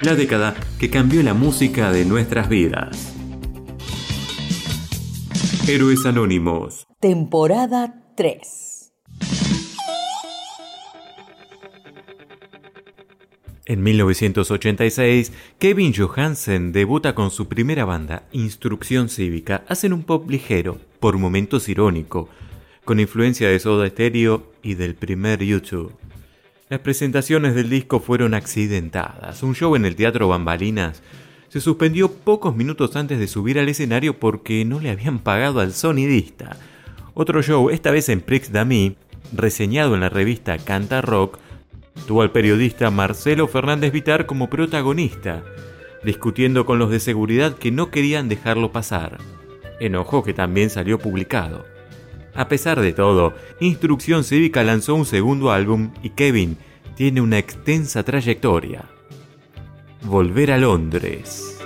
la década que cambió la música de nuestras vidas. Héroes Anónimos. Temporada 3. En 1986, Kevin Johansen debuta con su primera banda, Instrucción Cívica. Hacen un pop ligero, por momentos irónico, con influencia de Soda Stereo y del primer YouTube. Las presentaciones del disco fueron accidentadas. Un show en el Teatro Bambalinas se suspendió pocos minutos antes de subir al escenario porque no le habían pagado al sonidista. Otro show, esta vez en Prix d'Ami, reseñado en la revista Canta Rock, tuvo al periodista Marcelo Fernández Vitar como protagonista, discutiendo con los de seguridad que no querían dejarlo pasar. Enojo que también salió publicado. A pesar de todo, Instrucción Cívica lanzó un segundo álbum y Kevin tiene una extensa trayectoria. Volver a Londres.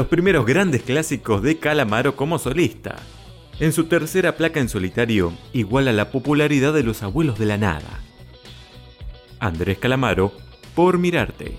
los primeros grandes clásicos de Calamaro como solista. En su tercera placa en solitario, iguala la popularidad de los abuelos de la nada. Andrés Calamaro, por mirarte.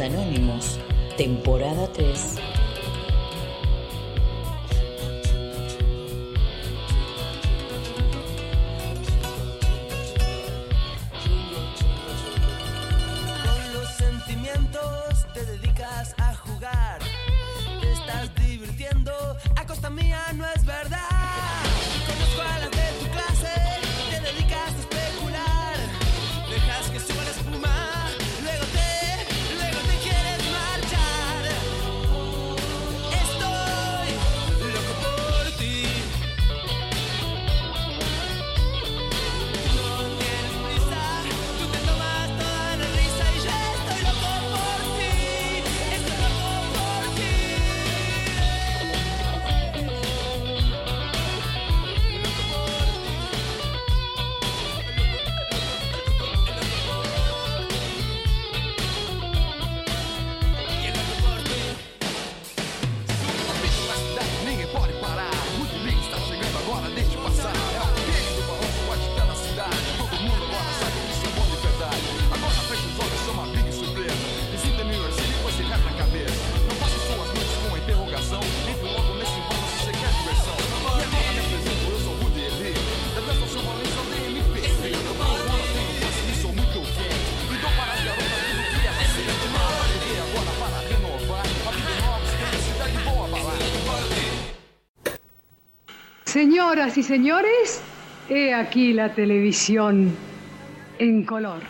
Anónimos, temporada 3, Y señores, he aquí la televisión en color.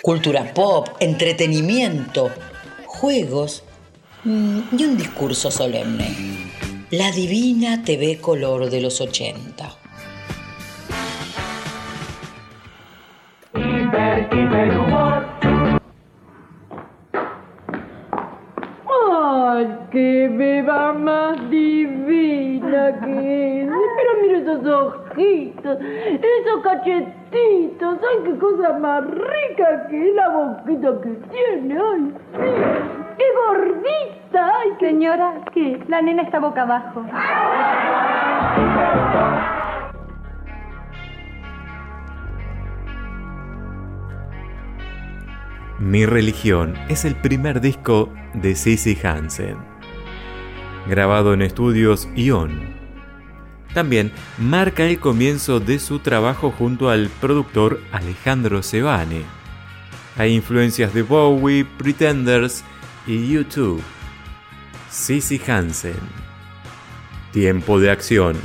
Cultura pop, entretenimiento, juegos mm, y un discurso solemne. La divina TV color de los 80. esos cachetitos, ay, qué cosa más rica que es la boquita que tiene, ay, sí, qué gordita, ay. Señora, ¿qué? La nena está boca abajo. Mi religión es el primer disco de Sissy Hansen, grabado en estudios Ion también marca el comienzo de su trabajo junto al productor Alejandro Sebane. Hay influencias de Bowie, Pretenders y U2. Sissy Hansen. Tiempo de acción.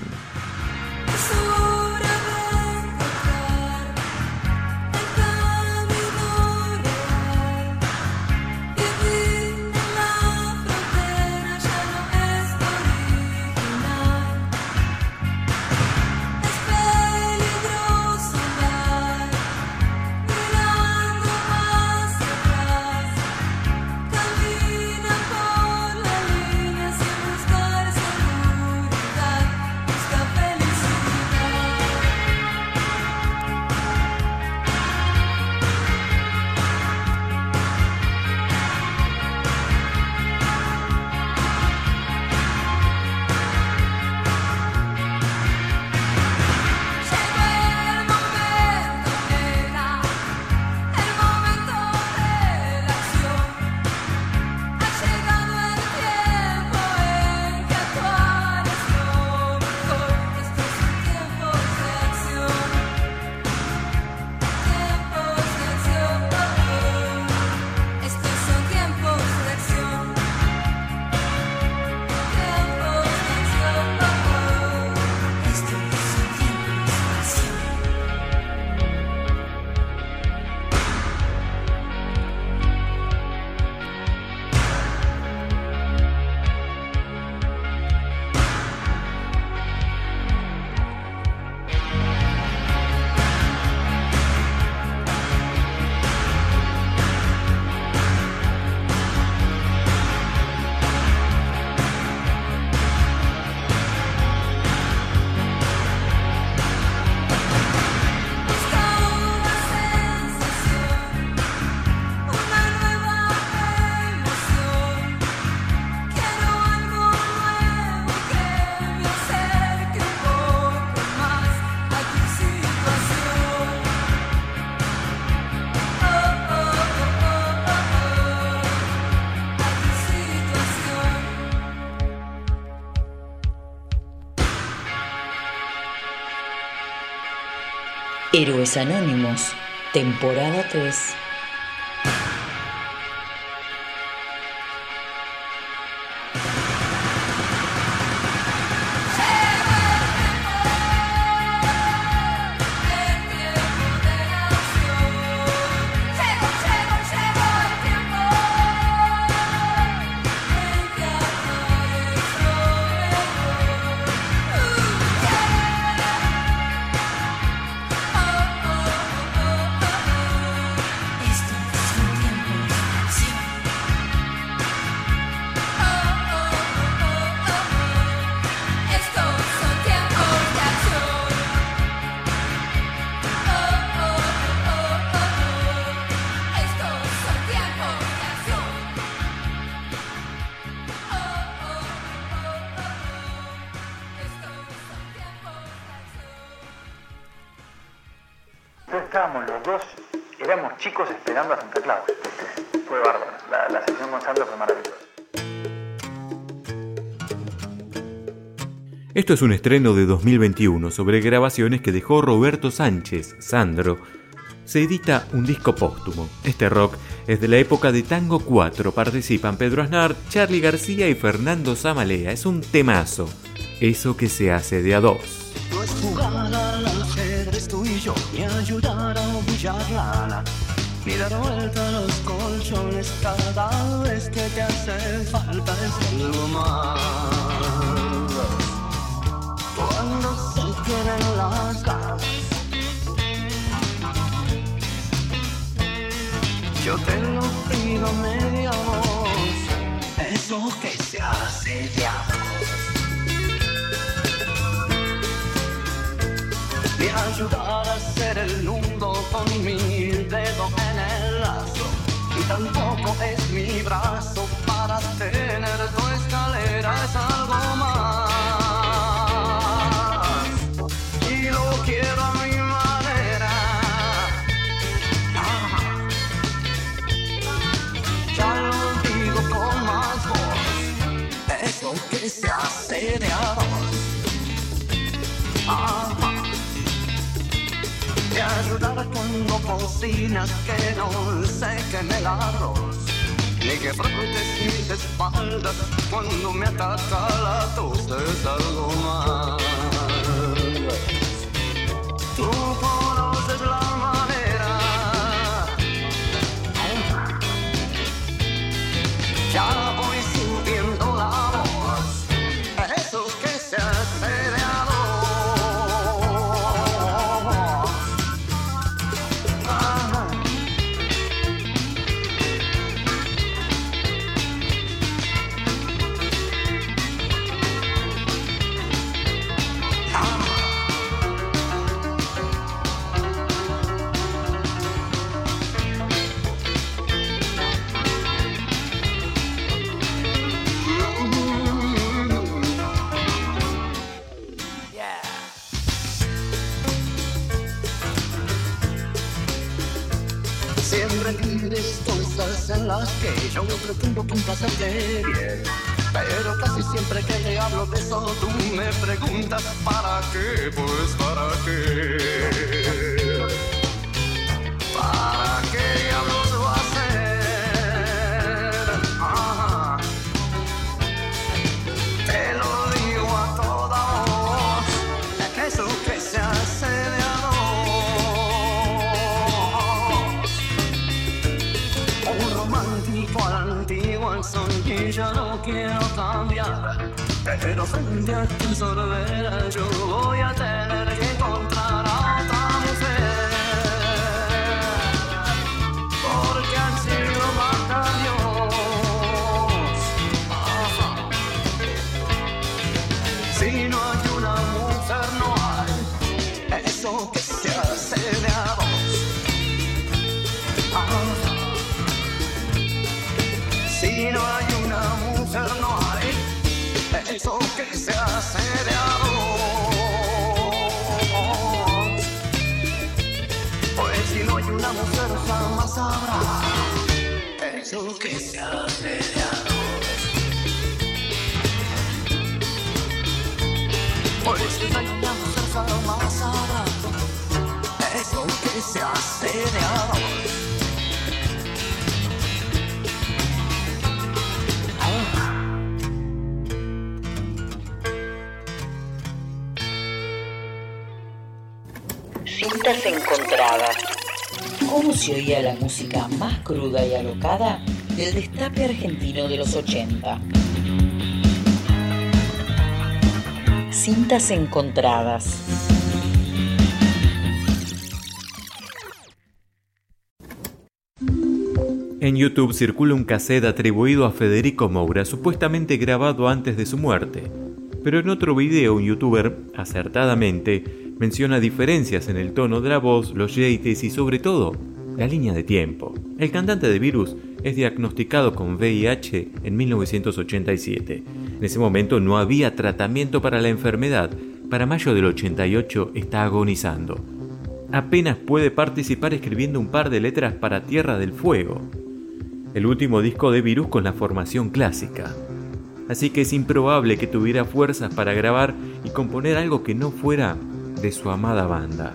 Héroes Anónimos, temporada 3. Esto es un estreno de 2021 sobre grabaciones que dejó Roberto Sánchez, Sandro. Se edita un disco póstumo. Este rock es de la época de Tango 4. Participan Pedro Aznar, Charlie García y Fernando Zamalea. Es un temazo. Eso que se hace de a dos. No es jugar al ajedrez tú y yo, ni ayudar a bullar lana, ni dar vuelta a los colchones cada vez que te hace falta más. Tienen las ganas, yo te lo pido media eso que se hace de a dos. y ayudar a hacer el mundo con mi dedo en el lazo. Y tampoco es mi brazo para tener tu escalera, es algo Te ayudará cuando cocinas que no sequen el arroz. Ni que frotes mis espaldas cuando me ataca la tos Es algo más ya no quiero cambiar. Pero frente a tu sorbera yo voy a tener que encontrar eso que se hace de a dos. Pues si no hay una mujer, jamás habrá eso asediador. Cintas encontradas. ¿Cómo se oía la música más cruda y alocada del destape argentino de los 80? Cintas encontradas. En YouTube circula un cassette atribuido a Federico Moura, supuestamente grabado antes de su muerte. Pero en otro video un youtuber, acertadamente, menciona diferencias en el tono de la voz, los yates y sobre todo, la línea de tiempo. El cantante de Virus es diagnosticado con VIH en 1987. En ese momento no había tratamiento para la enfermedad. Para mayo del 88 está agonizando. Apenas puede participar escribiendo un par de letras para Tierra del Fuego, el último disco de Virus con la formación clásica. Así que es improbable que tuviera fuerzas para grabar y componer algo que no fuera de su amada banda.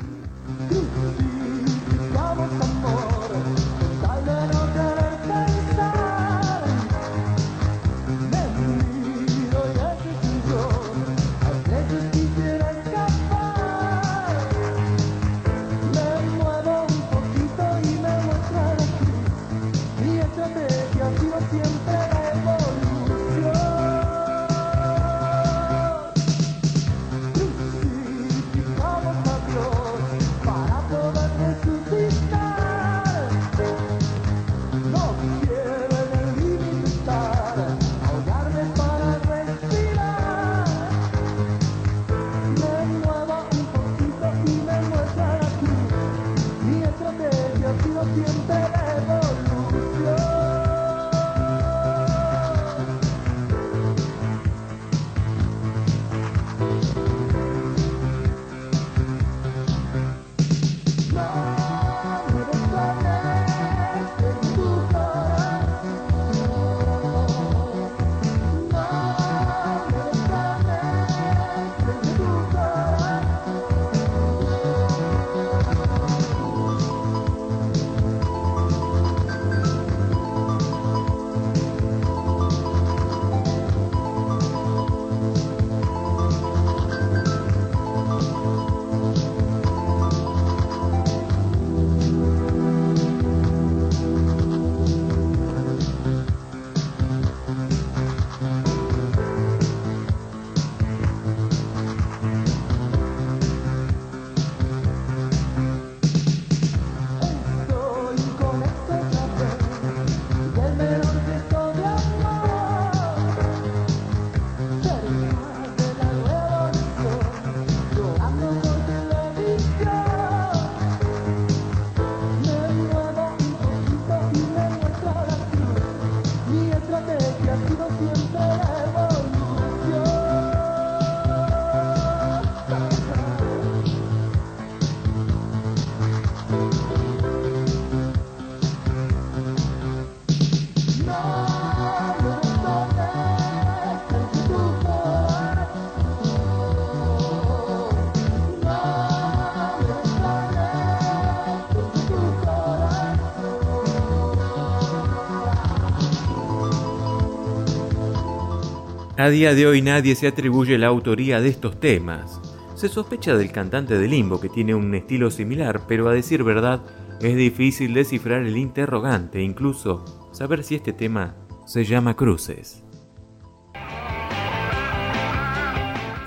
A día de hoy nadie se atribuye la autoría de estos temas. Se sospecha del cantante de Limbo que tiene un estilo similar, pero a decir verdad es difícil descifrar el interrogante, incluso saber si este tema se llama Cruces.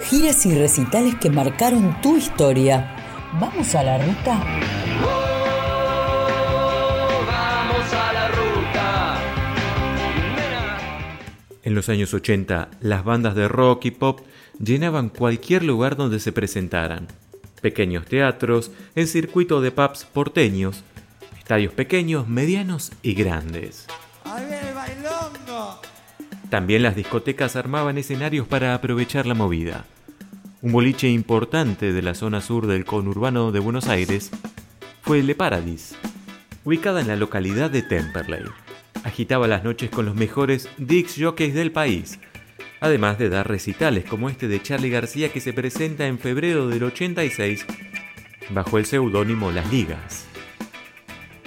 Giras y recitales que marcaron tu historia. ¿Vamos a la ruta? En los años 80, las bandas de rock y pop llenaban cualquier lugar donde se presentaran. Pequeños teatros, el circuito de pubs porteños, estadios pequeños, medianos y grandes. También las discotecas armaban escenarios para aprovechar la movida. Un boliche importante de la zona sur del conurbano de Buenos Aires fue Le Paradis, ubicada en la localidad de Temperley agitaba las noches con los mejores Dix jockeys del país, además de dar recitales como este de Charlie García que se presenta en febrero del 86 bajo el seudónimo Las Ligas.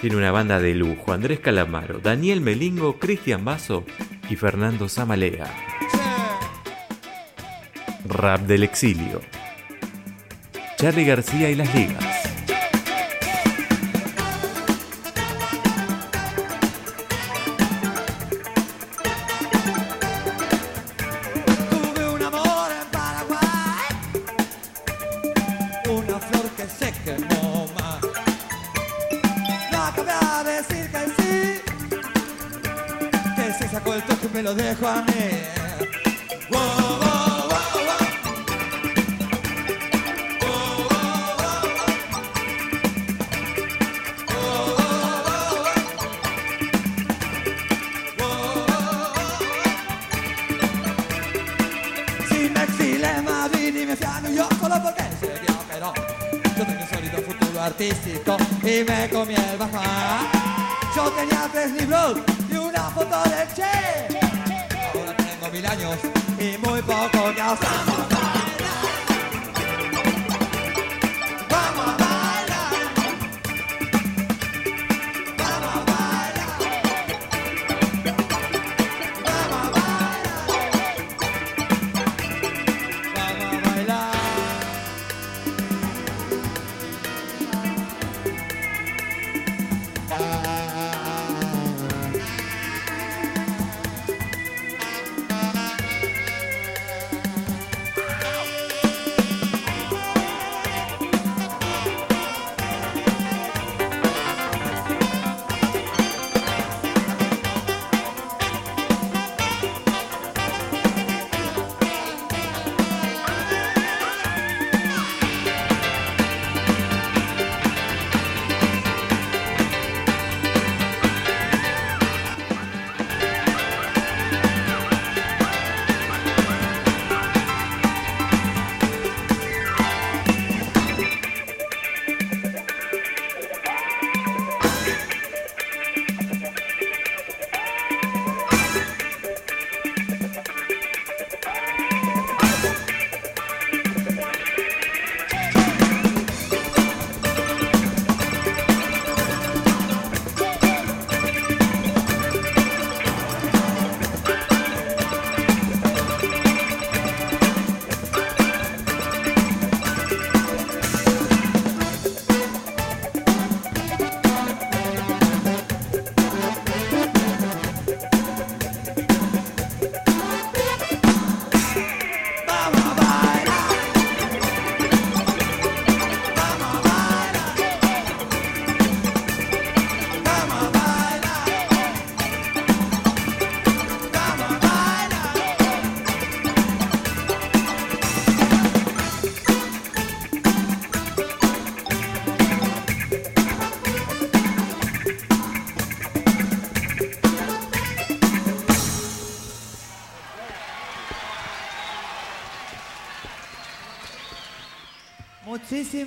Tiene una banda de lujo, Andrés Calamaro, Daniel Melingo, Cristian Basso y Fernando Zamalea. Rap del exilio. Charlie García y Las Ligas. Tuve un amor en Paraguay, una flor que se el toque me lo dejo a mí. Wow, wow, wow. Si me exilé en Madrid y me fui a New York solo porque se vio que. Yo tenía un sólido futuro artístico y me comí el bajón. Yo tenía tres libros una foto de Che. Ahora tengo mil años y muy poco que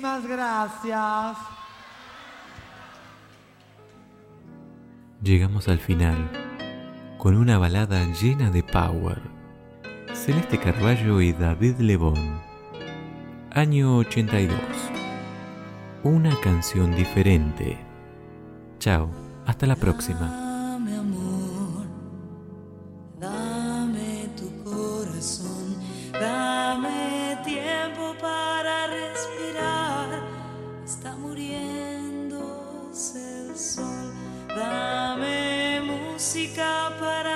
Muchísimas gracias. Llegamos al final con una balada llena de power. Celeste Carballo y David Lebón. Año 82. Una canción diferente. Chao, hasta la próxima. Para